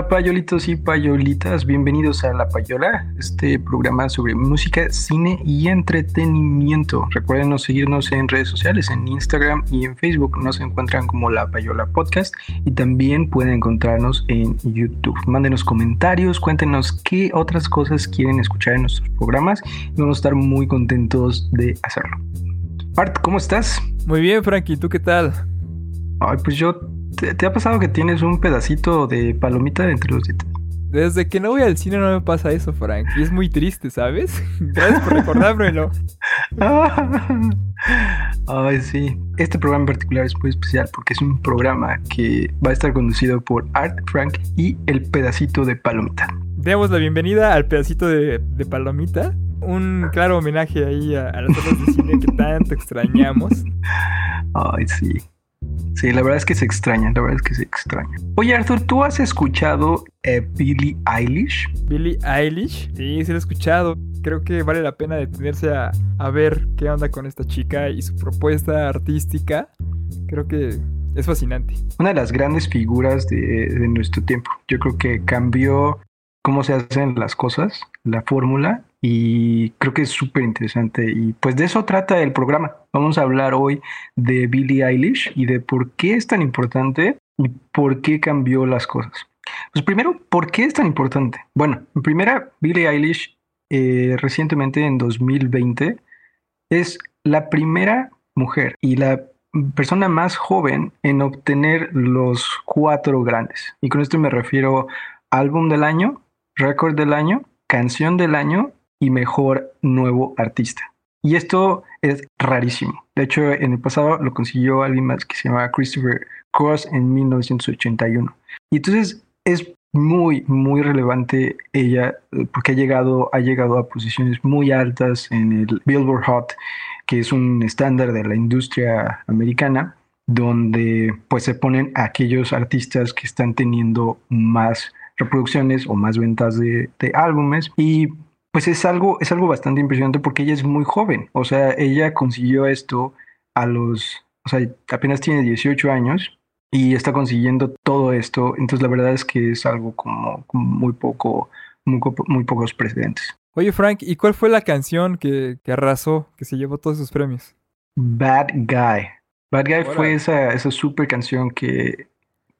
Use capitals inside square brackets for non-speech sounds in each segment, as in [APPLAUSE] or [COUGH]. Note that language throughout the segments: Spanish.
Hola payolitos y payolitas, bienvenidos a La Payola, este programa sobre música, cine y entretenimiento. Recuerden seguirnos en redes sociales, en Instagram y en Facebook nos encuentran como La Payola Podcast y también pueden encontrarnos en YouTube. Mándenos comentarios, cuéntenos qué otras cosas quieren escuchar en nuestros programas y vamos a estar muy contentos de hacerlo. Art, ¿cómo estás? Muy bien, Frankie, ¿tú qué tal? Ay, pues yo ¿Te, ha pasado que tienes un pedacito de palomita entre los dientes? Desde que no voy al cine no me pasa eso, Frank. Y es muy triste, ¿sabes? [LAUGHS] Gracias por recordármelo. [LAUGHS] Ay, sí. Este programa en particular es muy especial porque es un programa que va a estar conducido por Art, Frank y el pedacito de palomita. Demos la bienvenida al pedacito de, palomita. Un claro homenaje ahí a, a las obras de cine que tanto extrañamos. [LAUGHS] Ay, sí. Sí, la verdad es que se extraña, la verdad es que se extraña. Oye, Arthur, ¿tú has escuchado eh, Billie Eilish? Billie Eilish, sí, sí lo he escuchado. Creo que vale la pena detenerse a, a ver qué onda con esta chica y su propuesta artística. Creo que es fascinante. Una de las grandes figuras de, de nuestro tiempo. Yo creo que cambió cómo se hacen las cosas, la fórmula, y creo que es súper interesante. Y pues de eso trata el programa. Vamos a hablar hoy de Billie Eilish y de por qué es tan importante y por qué cambió las cosas. Pues primero, ¿por qué es tan importante? Bueno, en primera, Billie Eilish eh, recientemente en 2020 es la primera mujer y la persona más joven en obtener los cuatro grandes. Y con esto me refiero álbum del año, récord del año, canción del año y mejor nuevo artista. Y esto es rarísimo. De hecho, en el pasado lo consiguió alguien más que se llama Christopher Cross en 1981. Y entonces es muy, muy relevante ella porque ha llegado, ha llegado a posiciones muy altas en el Billboard Hot, que es un estándar de la industria americana, donde pues se ponen aquellos artistas que están teniendo más reproducciones o más ventas de, de álbumes. Y pues es algo, es algo bastante impresionante porque ella es muy joven. O sea, ella consiguió esto a los, o sea, apenas tiene 18 años y está consiguiendo todo esto. Entonces la verdad es que es algo como, muy poco, muy, muy, pocos precedentes. Oye Frank, ¿y cuál fue la canción que, que arrasó, que se llevó todos esos premios? Bad Guy. Bad Guy fue esa, esa super canción que,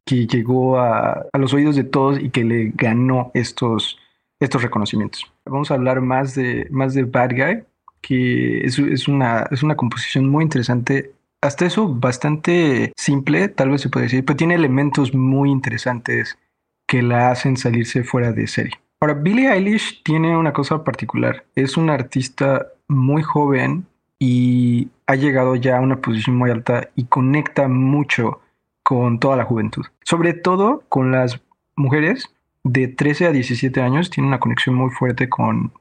que llegó a, a los oídos de todos y que le ganó estos, estos reconocimientos. Vamos a hablar más de, más de Bad Guy, que es, es, una, es una composición muy interesante. Hasta eso bastante simple, tal vez se puede decir, pero tiene elementos muy interesantes que la hacen salirse fuera de serie. Ahora, Billie Eilish tiene una cosa particular. Es una artista muy joven y ha llegado ya a una posición muy alta y conecta mucho con toda la juventud. Sobre todo con las mujeres de 13 a 17 años tiene una conexión muy fuerte con,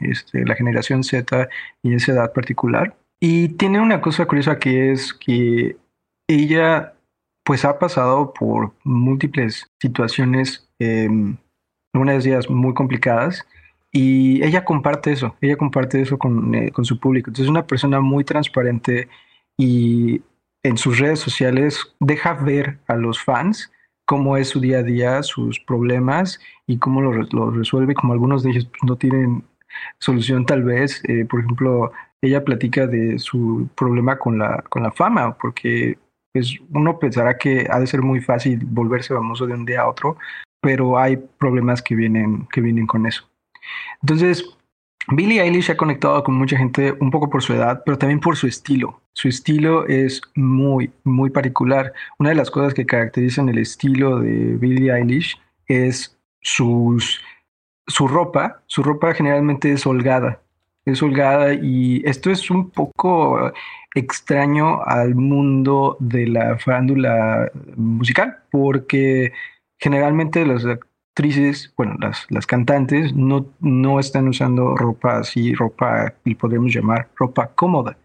este, la generación Z y esa edad particular. Y tiene una cosa curiosa que es que ella pues ha pasado por múltiples situaciones, eh, algunas de ellas muy complicadas, y ella comparte eso, ella comparte eso con, eh, con su público. Entonces es una persona muy transparente y en sus redes sociales deja ver a los fans cómo es su día a día, sus problemas y cómo los lo resuelve, como algunos de ellos no tienen solución tal vez. Eh, por ejemplo, ella platica de su problema con la, con la fama, porque pues, uno pensará que ha de ser muy fácil volverse famoso de un día a otro, pero hay problemas que vienen, que vienen con eso. Entonces, Billie Eilish ha conectado con mucha gente un poco por su edad, pero también por su estilo. Su estilo es muy, muy particular. Una de las cosas que caracterizan el estilo de Billie Eilish es su ropa. Su ropa generalmente es holgada. Es holgada y esto es un poco extraño al mundo de la farándula musical, porque generalmente los bueno, las, las cantantes no, no están usando ropa así, ropa, y podemos llamar ropa cómoda.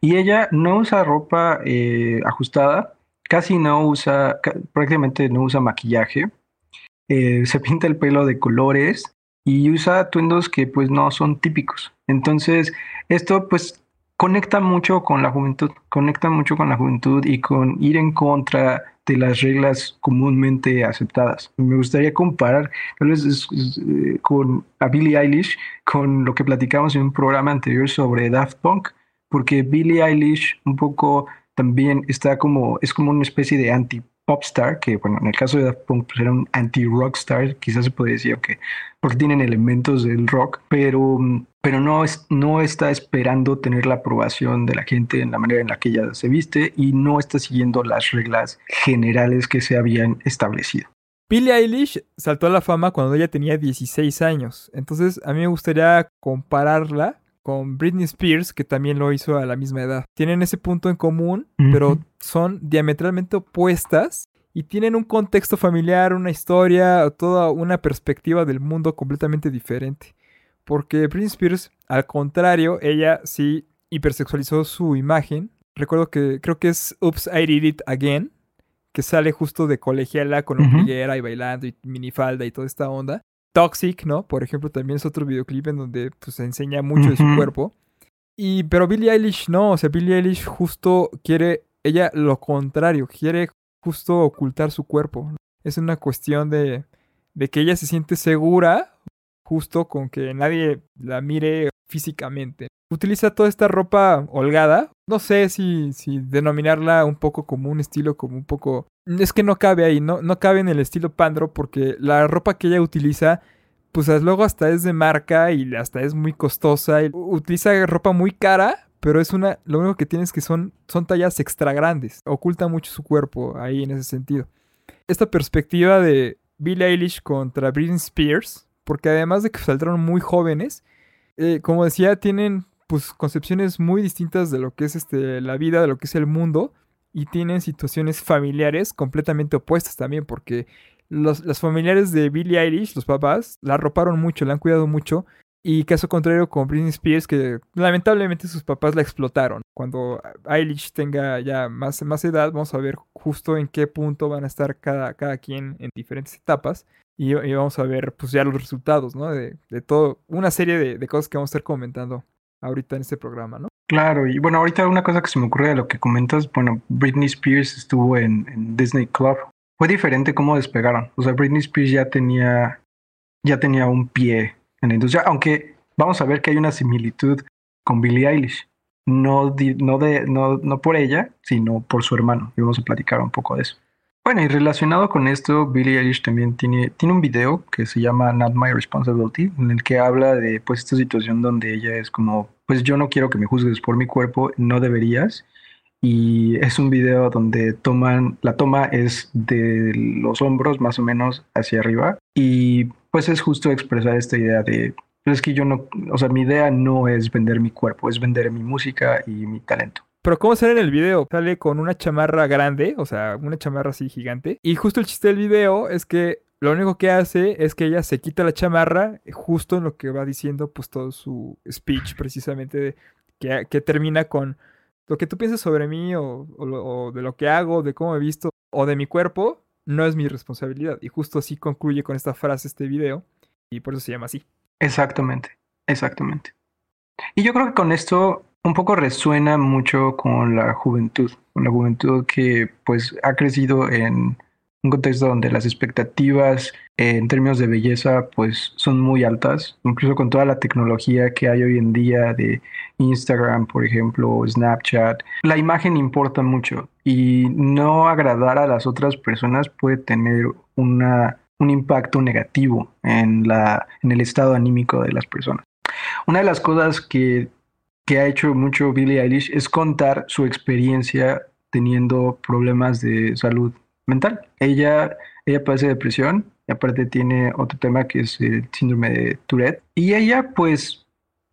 Y ella no usa ropa eh, ajustada, casi no usa, prácticamente no usa maquillaje, eh, se [LAUGHS] pinta el pelo de colores y usa atuendos que pues no son típicos. Entonces, esto pues conecta mucho con la juventud, conecta mucho con la juventud y con ir en contra de las reglas comúnmente aceptadas. Me gustaría comparar tal vez eh, con a Billie Eilish con lo que platicamos en un programa anterior sobre Daft Punk, porque Billie Eilish un poco también está como, es como una especie de anti popstar, que bueno, en el caso de Daft Punk pues era un anti-rockstar, quizás se puede decir, que porque tienen elementos del rock, pero, pero no, es, no está esperando tener la aprobación de la gente en la manera en la que ella se viste y no está siguiendo las reglas generales que se habían establecido. Billie Eilish saltó a la fama cuando ella tenía 16 años, entonces a mí me gustaría compararla con Britney Spears, que también lo hizo a la misma edad. Tienen ese punto en común, pero son diametralmente opuestas y tienen un contexto familiar, una historia, toda una perspectiva del mundo completamente diferente. Porque Britney Spears, al contrario, ella sí hipersexualizó su imagen. Recuerdo que creo que es Oops, I Did It Again, que sale justo de colegiala con uh y bailando y minifalda y toda esta onda. Toxic, ¿no? Por ejemplo, también es otro videoclip en donde pues, se enseña mucho de su cuerpo. Y, pero Billie Eilish no, o sea, Billie Eilish justo quiere, ella lo contrario, quiere justo ocultar su cuerpo. Es una cuestión de, de que ella se siente segura justo con que nadie la mire físicamente. Utiliza toda esta ropa holgada. No sé si, denominarla un poco como un estilo, como un poco... Es que no cabe ahí, no, no cabe en el estilo pandro porque la ropa que ella utiliza, pues luego hasta es de marca y hasta es muy costosa. Utiliza ropa muy cara, pero es una... Lo único que tiene es que son, son tallas extra grandes. Oculta mucho su cuerpo ahí en ese sentido. Esta perspectiva de Billie Eilish contra Britney Spears, porque además de que saldrán muy jóvenes, eh, como decía, tienen pues concepciones muy distintas de lo que es este, la vida, de lo que es el mundo, y tienen situaciones familiares completamente opuestas también, porque los, familiares de Billie Eilish, los papás, la arroparon mucho, la han cuidado mucho, y caso contrario con Britney Spears, que lamentablemente sus papás la explotaron. Cuando Eilish tenga ya más, más edad, vamos a ver justo en qué punto van a estar cada, cada quien en diferentes etapas. Y, vamos a ver pues ya los resultados, ¿no? De, de todo, una serie de, de, cosas que vamos a estar comentando ahorita en este programa, ¿no? Claro, y bueno, ahorita una cosa que se me ocurre de lo que comentas, bueno, Britney Spears estuvo en, Disney Club. Fue diferente cómo despegaron. O sea, Britney Spears ya tenía, ya tenía un pie en la industria, aunque vamos a ver que hay una similitud con Billie Eilish. No, no, de, no, no por ella, sino por su hermano. Y vamos a platicar un poco de eso. Bueno, y relacionado con esto, Billie Eilish también tiene, tiene un video que se llama Not My Responsibility, en el que habla de pues esta situación donde ella es como, pues yo no quiero que me juzgues por mi cuerpo, no deberías. Y es un video donde toman, la toma es de los hombros más o menos hacia arriba. Y pues es justo expresar esta idea de, pues es que yo no, o sea, mi idea no es vender mi cuerpo, es vender mi música y mi talento. Pero ¿cómo sale en el video? Sale con una chamarra grande, o sea, una chamarra así gigante. Y justo el chiste del video es que lo único que hace es que ella se quita la chamarra justo en lo que va diciendo pues todo su speech precisamente que, que, termina con lo que tú piensas sobre mí o, de lo que hago, de cómo he visto o de mi cuerpo, no es mi responsabilidad. Y justo así concluye con esta frase este video y por eso se llama así. Exactamente, exactamente. Y yo creo que con esto un poco resuena mucho con la juventud, con la juventud que pues ha crecido en un contexto donde las expectativas en términos de belleza pues son muy altas, incluso con toda la tecnología que hay hoy en día de Instagram, por ejemplo, Snapchat. La imagen importa mucho y no agradar a las otras personas puede tener una, un impacto negativo en, la, en el estado anímico de las personas. Una de las cosas que que ha hecho mucho Billie Eilish es contar su experiencia teniendo problemas de salud mental. Ella, ella padece depresión y aparte tiene otro tema que es el síndrome de Tourette. Y ella pues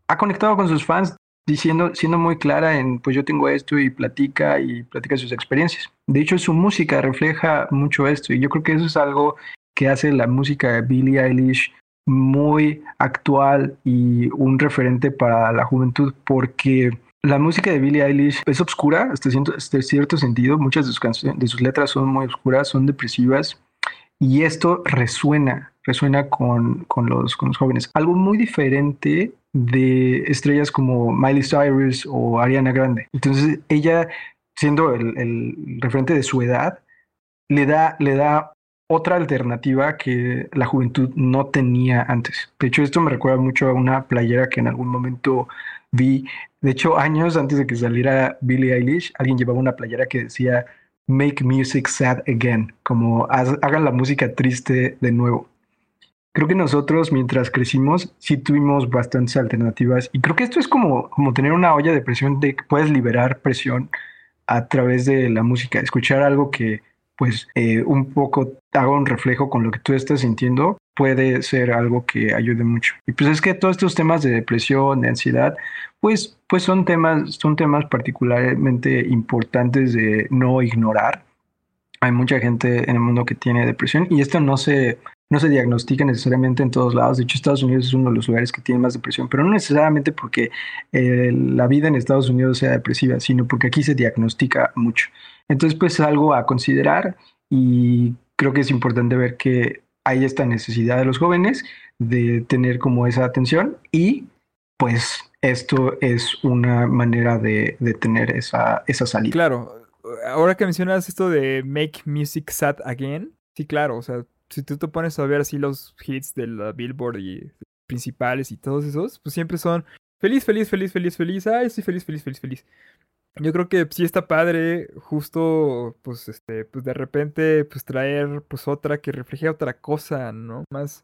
ha conectado con sus fans diciendo, siendo muy clara en, pues yo tengo esto y platica y platica sus experiencias. De hecho, su música refleja mucho esto y yo creo que eso es algo que hace la música de Billie Eilish muy actual y un referente para la juventud porque la música de Billie Eilish es oscura hasta cierto, sentido. Muchas de sus, canciones, de sus letras son muy oscuras, son depresivas y esto resuena, resuena con, con, los, con los jóvenes. Algo muy diferente de estrellas como Miley Cyrus o Ariana Grande. Entonces ella, siendo el, el referente de su edad, le da, le da otra alternativa que la juventud no tenía antes. De hecho, esto me recuerda mucho a una playera que en algún momento vi. De hecho, años antes de que saliera Billie Eilish, alguien llevaba una playera que decía Make Music Sad Again, como hagan la música triste de nuevo. Creo que nosotros, mientras crecimos, sí tuvimos bastantes alternativas. Y creo que esto es como, como tener una olla de presión de que puedes liberar presión a través de la música, escuchar algo que pues eh, un poco haga un reflejo con lo que tú estás sintiendo, puede ser algo que ayude mucho. Y pues es que todos estos temas de depresión, de ansiedad, pues, pues son, temas, son temas particularmente importantes de no ignorar. Hay mucha gente en el mundo que tiene depresión y esto no se, no se diagnostica necesariamente en todos lados. De hecho, Estados Unidos es uno de los lugares que tiene más depresión, pero no necesariamente porque eh, la vida en Estados Unidos sea depresiva, sino porque aquí se diagnostica mucho. Entonces, pues es algo a considerar y creo que es importante ver que hay esta necesidad de los jóvenes de tener como esa atención y pues esto es una manera de, tener esa, esa salida. Claro, ahora que mencionas esto de Make Music Sad Again, sí, claro, o sea, si tú te pones a ver así los hits de la Billboard y principales y todos esos, pues siempre son feliz, feliz, feliz, feliz, feliz, ay, estoy feliz, feliz, feliz, feliz yo creo que sí está padre justo pues este pues de repente pues traer pues otra que refleje otra cosa, ¿no? Más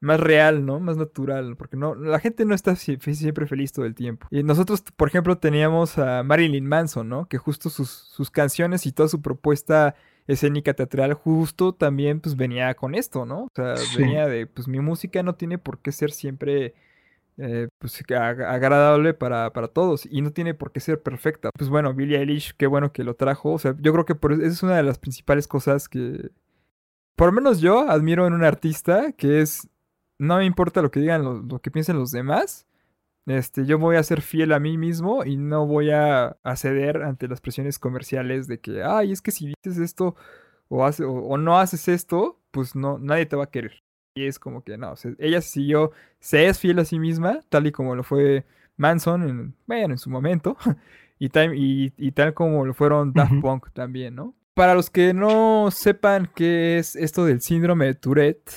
más real, ¿no? Más natural, porque no la gente no está siempre feliz todo el tiempo. Y nosotros, por ejemplo, teníamos a Marilyn Manson, ¿no? Que justo sus, sus canciones y toda su propuesta escénica teatral justo también pues venía con esto, ¿no? O sea, venía de pues mi música no tiene por qué ser siempre eh, pues agradable para, todos y no tiene por qué ser perfecta. Pues bueno, Billie Eilish, qué bueno que lo trajo. O sea, yo creo que por, esa es una de las principales cosas que, por lo menos yo admiro en un artista, que es, no me importa lo que digan, lo, que piensen los demás. Este, yo voy a ser fiel a mí mismo y no voy a, ceder ante las presiones comerciales de que, ay, es que si dices esto o, hace, o no haces esto, pues no, nadie te va a querer. Y es como que no, ella siguió, se es fiel a sí misma, tal y como lo fue Manson, en, bueno, en su momento, [LAUGHS] y, y, tal como lo fueron Daft Punk también, ¿no? Para los que no sepan qué es esto del síndrome de Tourette,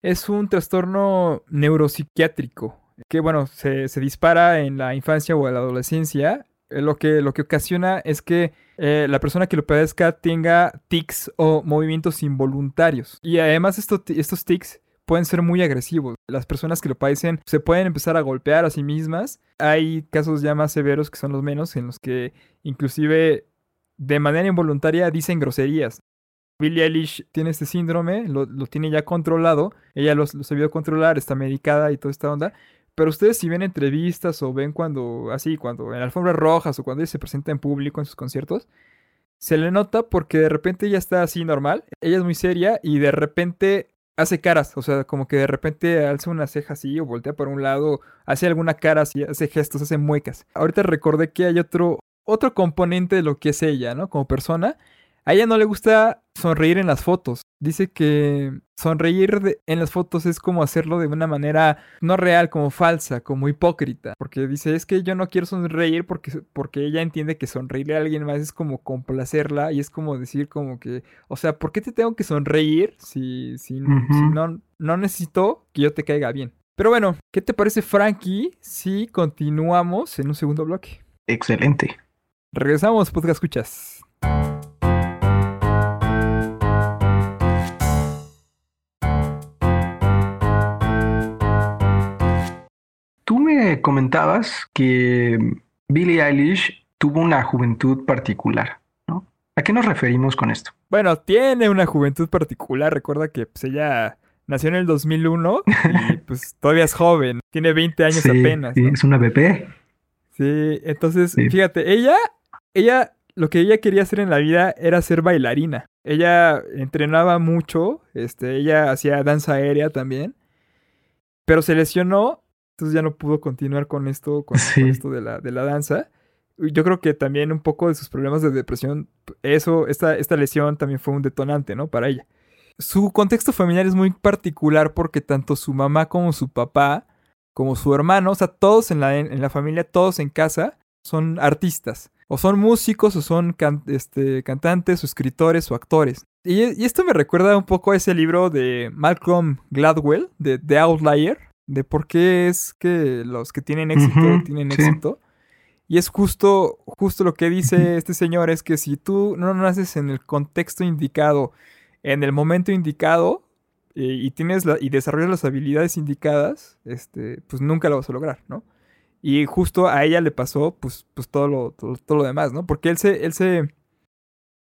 es un trastorno neuropsiquiátrico que, bueno, se, dispara en la infancia o en la adolescencia. Eh, lo que, lo que ocasiona es que eh, la persona que lo padezca tenga tics o movimientos involuntarios. Y además estos tics pueden ser muy agresivos. Las personas que lo padecen se pueden empezar a golpear a sí mismas. Hay casos ya más severos que son los menos, en los que inclusive de manera involuntaria dicen groserías. Billie Eilish tiene este síndrome, lo, tiene ya controlado, ella lo, lo sabido controlar, está medicada y toda esta onda. Pero ustedes si ven entrevistas o ven cuando, así, cuando en alfombras rojas o cuando ella se presenta en público en sus conciertos, se le nota porque de repente ella está así normal, ella es muy seria y de repente hace caras, o sea, como que de repente alza una ceja así o voltea por un lado, hace alguna cara así, hace gestos, hace muecas. Ahorita recordé que hay otro, otro componente de lo que es ella, ¿no? Como persona. A ella no le gusta sonreír en las fotos. Dice que sonreír en las fotos es como hacerlo de una manera no real, como falsa, como hipócrita. Porque dice, es que yo no quiero sonreír porque, porque ella entiende que sonreírle a alguien más es como complacerla y es como decir como que, o sea, ¿por qué te tengo que sonreír si, si, no, no necesito que yo te caiga bien? Pero bueno, ¿qué te parece Frankie si continuamos en un segundo bloque? Excelente. Regresamos, podcast escuchas. Comentabas que Billie Eilish tuvo una juventud particular, ¿no? ¿A qué nos referimos con esto? Bueno, tiene una juventud particular. Recuerda que pues, ella nació en el 2001 y [LAUGHS] pues todavía es joven. Tiene 20 años apenas. Sí, es una bebé. Sí, entonces, fíjate, ella, ella, lo que ella quería hacer en la vida era ser bailarina. Ella entrenaba mucho, este, ella hacía danza aérea también, pero se lesionó entonces ya no pudo continuar con esto, con, esto de la, de la danza. Yo creo que también un poco de sus problemas de depresión, eso, esta, esta lesión también fue un detonante, ¿no? Para ella. Su contexto familiar es muy particular porque tanto su mamá como su papá como su hermano, o sea, todos en la, en la familia, todos en casa, son artistas. O son músicos, o son este, cantantes, o escritores, o actores. Y, esto me recuerda un poco a ese libro de Malcolm Gladwell, de The Outlier, de por qué es que los que tienen éxito tienen éxito. Y es justo, justo lo que dice este señor, es que si tú no naces en el contexto indicado, en el momento indicado, eh, y tienes y desarrollas las habilidades indicadas, este, pues nunca lo vas a lograr, ¿no? Y justo a ella le pasó, pues, pues todo lo, todo, lo demás, ¿no? Porque él se, él se,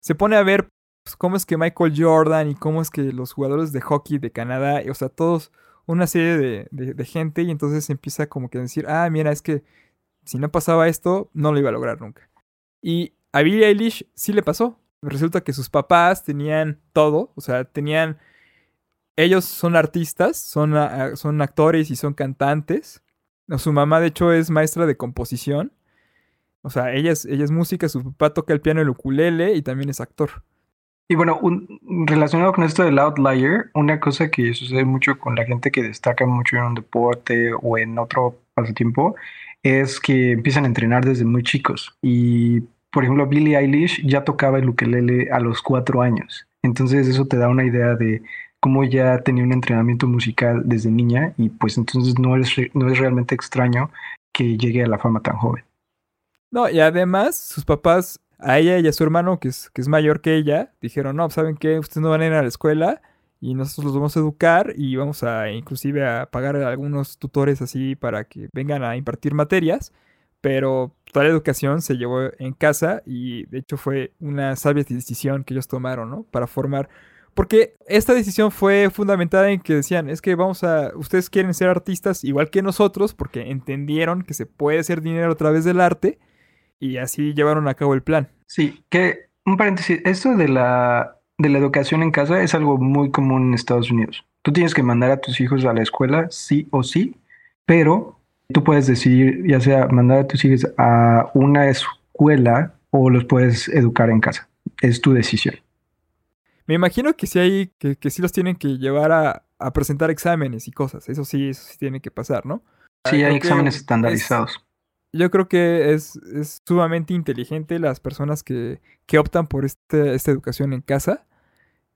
se pone a ver pues, cómo es que Michael Jordan y cómo es que los jugadores de hockey de Canadá, o sea, todos, una serie de, gente, y entonces empieza como que a decir, ah, mira, es que si no pasaba esto, no lo iba a lograr nunca. Y a Billie Eilish sí le pasó. Resulta que sus papás tenían todo, o sea, tenían... Ellos son artistas, son, son actores y son cantantes. Su mamá, de hecho, es maestra de composición. O sea, ella es, ella música, su papá toca el piano, el ukulele y también es actor. Y bueno, relacionado con esto del outlier, una cosa que sucede mucho con la gente que destaca mucho en un deporte o en otro pasatiempo es que empiezan a entrenar desde muy chicos. Y, por ejemplo, Billie Eilish ya tocaba el ukelele a los cuatro años. Entonces eso te da una idea de cómo ya tenía un entrenamiento musical desde niña y pues entonces no es, no es realmente extraño que llegue a la fama tan joven. No, y además sus papás, a ella y a su hermano, que es, que es mayor que ella, dijeron, no, ¿saben qué? Ustedes no van a ir a la escuela, y nosotros los vamos a educar y vamos a inclusive a pagar a algunos tutores así para que vengan a impartir materias, pero toda la educación se llevó en casa y de hecho fue una sabia decisión que ellos tomaron, ¿no? Para formar porque esta decisión fue fundamentada en que decían, es que vamos a, ustedes quieren ser artistas igual que nosotros porque entendieron que se puede hacer dinero a través del arte y así llevaron a cabo el plan. Sí, que un paréntesis, esto de la de la educación en casa es algo muy común en Estados Unidos. Tú tienes que mandar a tus hijos a la escuela, sí o sí, pero tú puedes decidir ya sea mandar a tus hijos a una escuela o los puedes educar en casa. Es tu decisión. Me imagino que sí hay, que, que sí los tienen que llevar a, presentar exámenes y cosas. Eso sí, eso sí tiene que pasar, ¿no? Sí, hay exámenes estandarizados. Yo creo que es, es, sumamente inteligente las personas que, que optan por este, esta educación en casa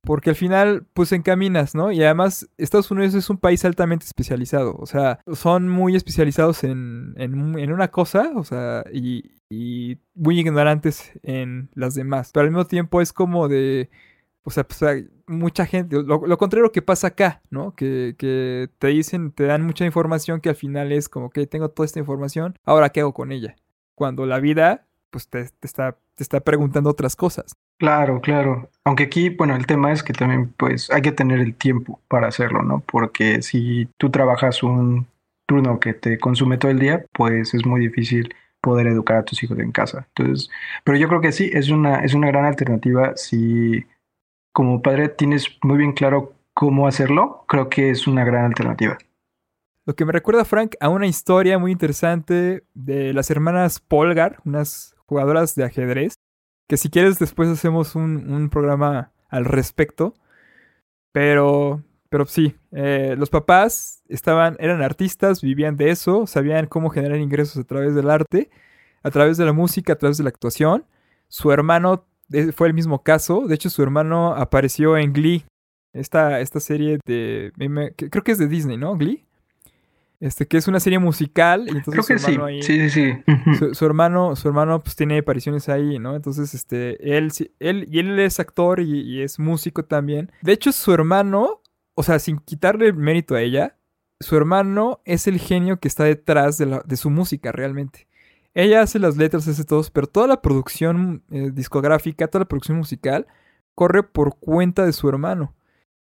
porque al final, pues encaminas, ¿no? Y además, Estados Unidos es un país altamente especializado. O sea, son muy especializados en, en, una cosa, o sea, y, y, muy ignorantes en las demás. Pero al mismo tiempo es como de. O sea, pues, mucha gente. Lo, contrario que pasa acá, ¿no? Que, que te dicen, te dan mucha información que al final es como que tengo toda esta información, ahora qué hago con ella. Cuando la vida, pues te, te está, te está preguntando otras cosas. Claro, claro. Aunque aquí, bueno, el tema es que también pues hay que tener el tiempo para hacerlo, ¿no? Porque si tú trabajas un turno que te consume todo el día, pues es muy difícil poder educar a tus hijos en casa. Entonces, pero yo creo que sí, es una, es una gran alternativa. Si como padre tienes muy bien claro cómo hacerlo, creo que es una gran alternativa. Lo que me recuerda, Frank, a una historia muy interesante de las hermanas Polgar, unas jugadoras de ajedrez, que si quieres después hacemos un, programa al respecto. Pero, pero sí, eh, los papás estaban, eran artistas, vivían de eso, sabían cómo generar ingresos a través del arte, a través de la música, a través de la actuación. Su hermano fue el mismo caso, de hecho su hermano apareció en Glee, esta, esta serie de, creo que es de Disney, ¿no? Glee. Este, que es una serie musical. Y entonces Creo que sí. sí, sí, sí. Su, hermano, su hermano pues tiene apariciones ahí, ¿no? Entonces, este, él, él, y él es actor y, es músico también. De hecho, su hermano, o sea, sin quitarle mérito a ella, su hermano es el genio que está detrás de, la, de su música realmente. Ella hace las letras, hace todo, pero toda la producción eh, discográfica, toda la producción musical, corre por cuenta de su hermano.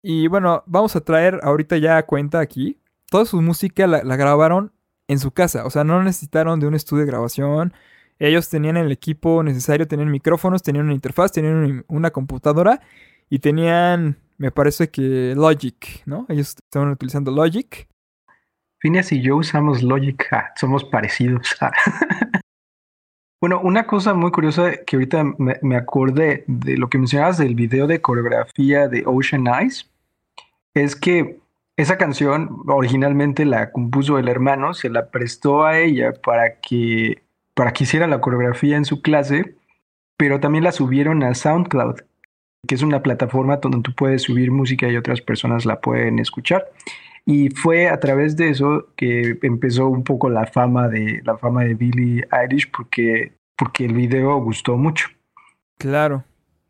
Y bueno, vamos a traer ahorita ya a cuenta aquí toda su música la, grabaron en su casa. O sea, no necesitaron de un estudio de grabación. Ellos tenían el equipo necesario, tenían micrófonos, tenían una interfaz, tenían una computadora y tenían, me parece que Logic, ¿no? Ellos estaban utilizando Logic. Phineas y yo usamos Logic, somos parecidos. [LAUGHS] Bueno, una cosa muy curiosa que ahorita me, me, acordé de lo que mencionabas del video de coreografía de Ocean Eyes es que esa canción originalmente la compuso el hermano, se la prestó a ella para que, para que hiciera la coreografía en su clase, pero también la subieron a SoundCloud, que es una plataforma donde tú puedes subir música y otras personas la pueden escuchar. Y fue a través de eso que empezó un poco la fama de la fama de Billie Eilish porque, porque el video gustó mucho. Claro.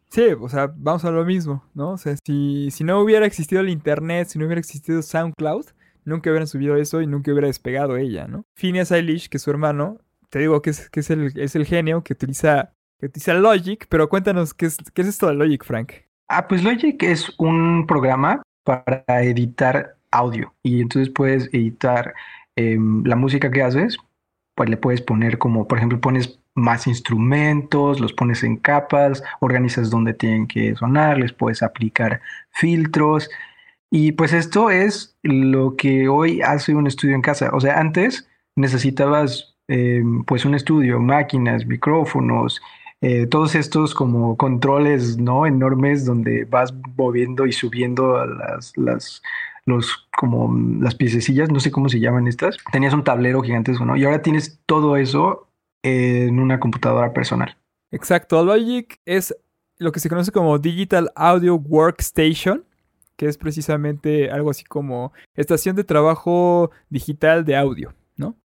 Sí, o sea, vamos a lo mismo, ¿no? O sea, si, si no hubiera existido el internet, si no hubiera existido SoundCloud, nunca hubieran subido eso y nunca hubiera despegado ella, ¿no? Phineas Eilish, que es su hermano, te digo que es, que es, el, es el genio que utiliza que utiliza Logic, pero cuéntanos, ¿qué es, ¿qué es esto de Logic, Frank? Ah, pues Logic es un programa para editar audio y entonces puedes editar em, la música que haces, pues le puedes poner como, por ejemplo, pones más instrumentos, los pones en capas, organizas donde tienen que sonar, les puedes aplicar filtros. Y pues esto es lo que hoy hace un estudio en casa. O sea, antes necesitabas em, pues un estudio, máquinas, micrófonos, eh, todos estos como controles no enormes donde vas moviendo y subiendo las, las los como las piececillas, no sé cómo se llaman estas. Tenías un tablero gigantesco, ¿no? Y ahora tienes todo eso en una computadora personal. Exacto, Logic es lo que se conoce como Digital Audio Workstation, que es precisamente algo así como estación de trabajo digital de audio.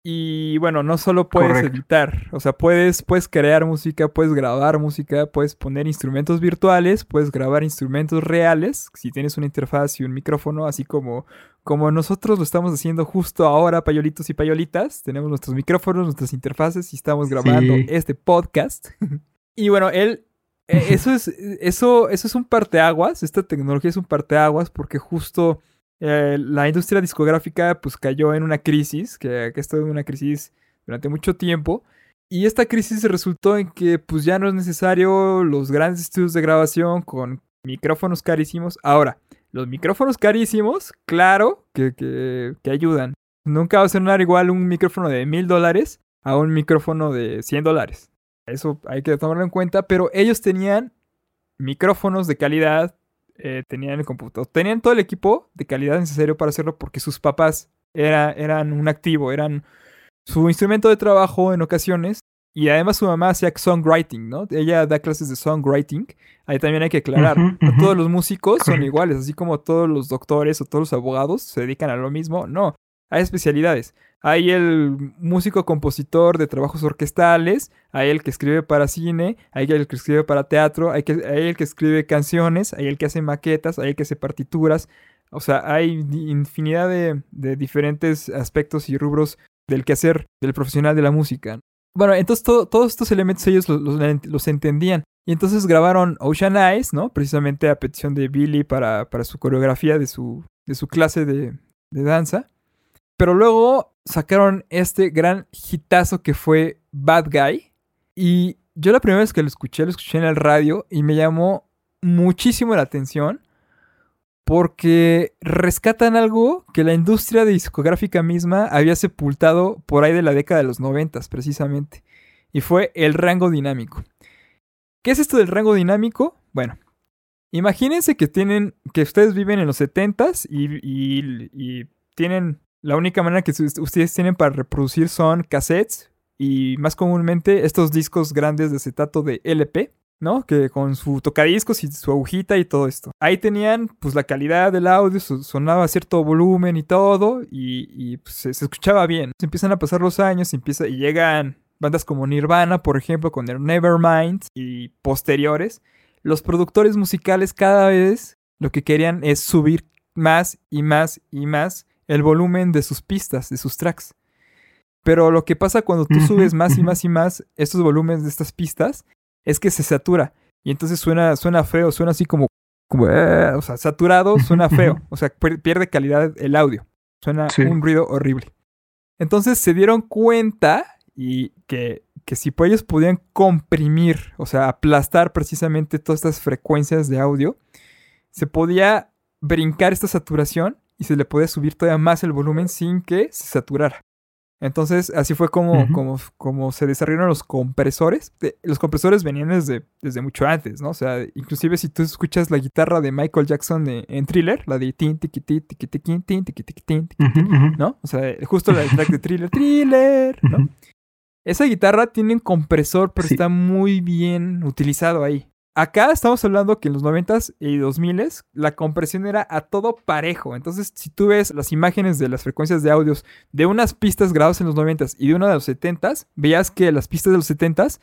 Y bueno, no solo puedes editar, o sea, puedes, puedes crear música, puedes grabar música, puedes poner instrumentos virtuales, puedes grabar instrumentos reales, si tienes una interfaz y un micrófono, así como, como nosotros lo estamos haciendo justo ahora, payolitos y payolitas. Tenemos nuestros micrófonos, nuestras interfaces y estamos grabando este podcast. [LAUGHS] y bueno, él, e, eso es, eso, eso es un parteaguas, esta tecnología es un parteaguas porque justo eh, la industria discográfica pues cayó en una crisis, que, que ha estado en una crisis durante mucho tiempo. Y esta crisis resultó en que pues ya no es necesario los grandes estudios de grabación con micrófonos carísimos. Ahora, los micrófonos carísimos, claro que, que, que ayudan. Nunca va a sonar igual un micrófono de mil dólares a un micrófono de 100 dólares. Eso hay que tomarlo en cuenta, pero ellos tenían micrófonos de calidad, eh, tenían el computador, tenían todo el equipo de calidad necesario para hacerlo porque sus papás era, eran un activo, eran su instrumento de trabajo en ocasiones. Y además su mamá hacía songwriting, ¿no? Ella da clases de songwriting. Ahí también hay que aclarar. No todos los músicos son iguales, así como todos los doctores o todos los abogados se dedican a lo mismo. No, hay especialidades. Hay el músico compositor de trabajos orquestales, hay el que escribe para cine, hay el que escribe para teatro, hay, que, hay el que escribe canciones, hay el que hace maquetas, hay el que hace partituras. O sea, hay infinidad de, diferentes aspectos y rubros del quehacer del profesional de la música. Bueno, entonces todos estos elementos ellos los, entendían. Y entonces grabaron Ocean Eyes, ¿no? Precisamente a petición de Billy para, para su coreografía de su, de su clase de, de danza. Pero luego sacaron este gran hitazo que fue Bad Guy. Y yo la primera vez que lo escuché, lo escuché en el radio y me llamó muchísimo la atención porque rescatan algo que la industria discográfica misma había sepultado por ahí de la década de los noventas, precisamente. Y fue el rango dinámico. ¿Qué es esto del rango dinámico? Bueno, imagínense que tienen, que ustedes viven en los setentas y, y, y tienen la única manera que ustedes tienen para reproducir son cassettes y más comúnmente estos discos grandes de acetato de LP, ¿no? Que con su tocadiscos y su agujita y todo esto. Ahí tenían pues la calidad del audio, sonaba cierto volumen y todo y, pues, se, escuchaba bien. Se empiezan a pasar los años empieza, y llegan bandas como Nirvana, por ejemplo, con el Nevermind y posteriores. Los productores musicales cada vez lo que querían es subir más y más y más el volumen de sus pistas, de sus tracks. Pero lo que pasa cuando tú subes más y más y más estos volúmenes de estas pistas es que se satura. Y entonces suena, suena feo, suena así como, eh", o sea, saturado, suena feo. O sea, pierde calidad el audio. Suena un ruido horrible. Entonces se dieron cuenta y que, que si ellos podían comprimir, o sea, aplastar precisamente todas estas frecuencias de audio, se podía brincar esta saturación y se le podía subir todavía más el volumen sin que se saturara. Entonces, así fue como, como, como se desarrollaron los compresores. los compresores venían desde, desde mucho antes, ¿no? O sea, inclusive si tú escuchas la guitarra de Michael Jackson en Thriller, la de tin, tiki, tiki, tiki, tin, tiki, tiki, tin, ¿no? O sea, justo la track de Thriller, [LAUGHS] Thriller, ¿no? Esa guitarra tiene un compresor, pero está muy bien utilizado ahí. Acá estamos hablando que en los 90s y 2000s la compresión era a todo parejo. Entonces, si tú ves las imágenes de las frecuencias de audios de unas pistas grabadas en los 90s y de una de los 70s, veías que las pistas de los 70s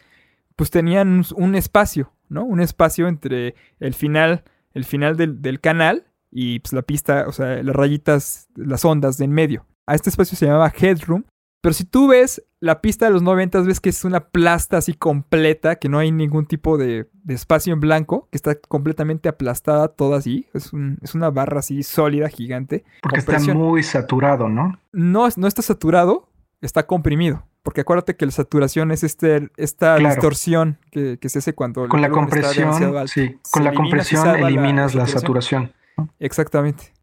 pues tenían un espacio, ¿no? Un espacio entre el final, el final del, canal y pues la pista, o sea, las rayitas, las ondas de en medio. A este espacio se llamaba headroom pero si tú ves la pista de los 90, ves que es una plasta así completa, que no hay ningún tipo de, espacio en blanco, que está completamente aplastada toda así. Es, una barra así sólida, gigante. Porque está muy saturado, ¿no? No, no está saturado, está comprimido. Porque acuérdate que la saturación es este, esta distorsión que, se hace cuando... Con la compresión, sí. Con la compresión eliminas la, saturación. Exactamente.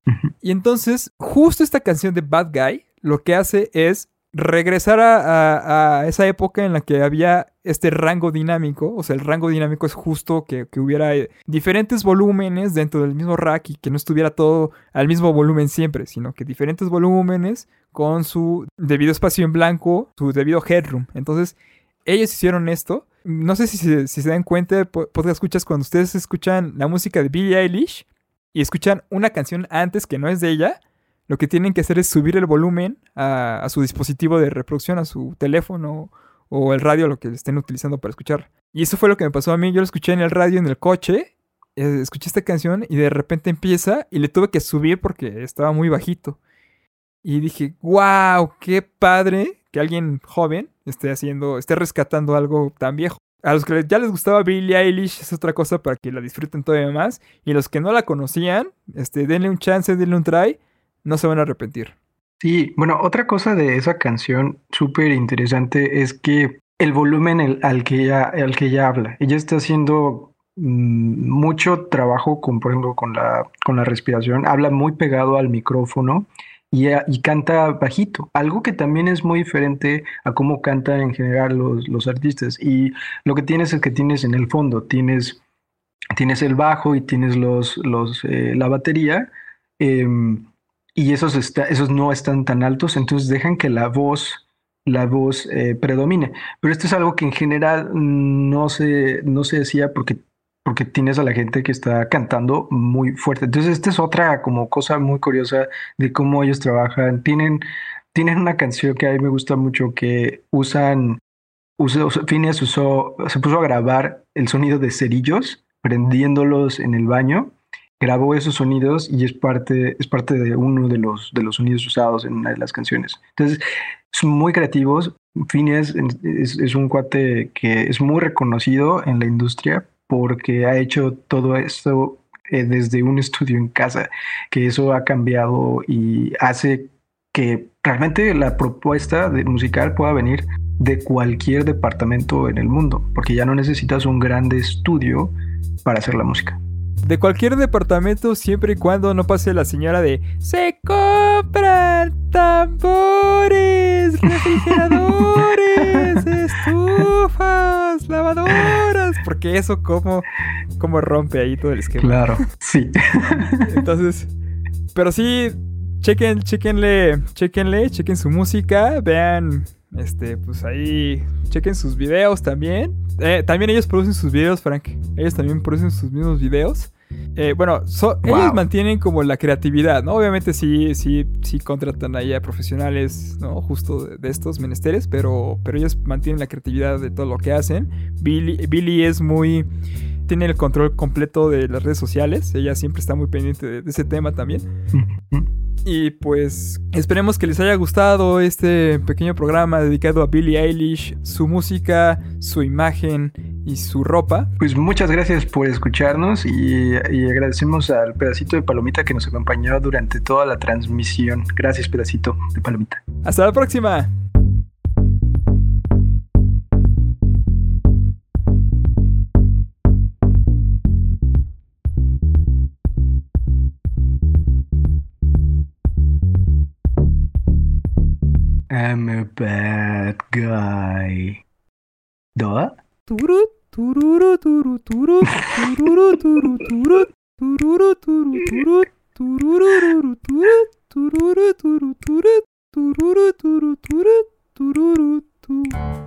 Y entonces, justo esta canción de Bad Guy lo que hace es regresar a, esa época en la que había este rango dinámico, o sea, el rango dinámico es justo que, hubiera eh, diferentes volúmenes dentro del mismo rack y que no estuviera todo al mismo volumen siempre, sino que diferentes volúmenes con su debido espacio en blanco, su debido headroom. Entonces, ellos hicieron esto. No sé si se, si se dan cuenta, podcast escuchas cuando ustedes escuchan la música de Billie Eilish y escuchan una canción antes que no es de ella, lo que tienen que hacer es subir el volumen a, su dispositivo de reproducción, a su teléfono o el radio, lo que estén utilizando para escuchar. Y eso fue lo que me pasó a mí. Yo lo escuché en el radio, en el coche, eh, escuché esta canción y de repente empieza y le tuve que subir porque estaba muy bajito. Y dije, wow, qué padre que alguien joven esté haciendo, esté rescatando algo tan viejo. A los que ya les gustaba Billie Eilish es otra cosa para que la disfruten todavía más. Y los que no la conocían, este, denle un chance, denle un try no se van a arrepentir. Sí, bueno, otra cosa de esa canción súper interesante es que el volumen al, que ella, al que ella habla, ella está haciendo mm, mucho trabajo, con, por ejemplo, con la, con la respiración, habla muy pegado al micrófono y, y, canta bajito, algo que también es muy diferente a cómo cantan en general los, los artistas. Y lo que tienes es que tienes en el fondo, tienes, tienes el bajo y tienes los, los, eh, la batería. Em, y esos, está, esos no están tan altos, entonces dejan que la voz, la voz eh, predomine. Pero esto es algo que en general no se, no se decía porque, porque tienes a la gente que está cantando muy fuerte. Entonces esta es otra como cosa muy curiosa de cómo ellos trabajan. Tienen, tienen una canción que a mí me gusta mucho que usan, usa, Phineas usó, se puso a grabar el sonido de cerillos prendiéndolos en el baño grabó esos sonidos y es parte, es parte de uno de los, de los sonidos usados en una de las canciones. Entonces, son muy creativos. Phineas es, es, un cuate que es muy reconocido en la industria porque ha hecho todo esto eh, desde un estudio en casa, que eso ha cambiado y hace que realmente la propuesta de musical pueda venir de cualquier departamento en el mundo, porque ya no necesitas un grande estudio para hacer la música de cualquier departamento siempre y cuando no pase la señora de se compran tambores, [LAUGHS] refrigeradores, estufas, lavadoras, porque eso como, como rompe ahí todo el esquema. Claro, sí. Entonces, pero sí, chequen, chequenle, chequenle, chequen su música, vean, este, pues ahí, chequen sus videos también. Eh, también ellos producen sus videos, Frank. Ellos también producen sus mismos videos. Eh, bueno, ellos mantienen como la creatividad, ¿no? Obviamente sí, sí, sí contratan ahí a profesionales, ¿no? Justo de, estos menesteres, pero, pero ellos mantienen la creatividad de todo lo que hacen. Billy, Billy es muy... Tiene el control completo de las redes sociales. Ella siempre está muy pendiente de, de ese tema también. Y pues esperemos que les haya gustado este pequeño programa dedicado a Billie Eilish, su música, su imagen y su ropa. Pues muchas gracias por escucharnos y, agradecemos al pedacito de palomita que nos acompañó durante toda la transmisión. Gracias pedacito de palomita. Hasta la próxima. அவ துரு துருரு துரு துரு துருரு துரு துரு துருரு துரு துரு துருரு துரு துருரு துரு துரு துருரு துரு துரு துருரு து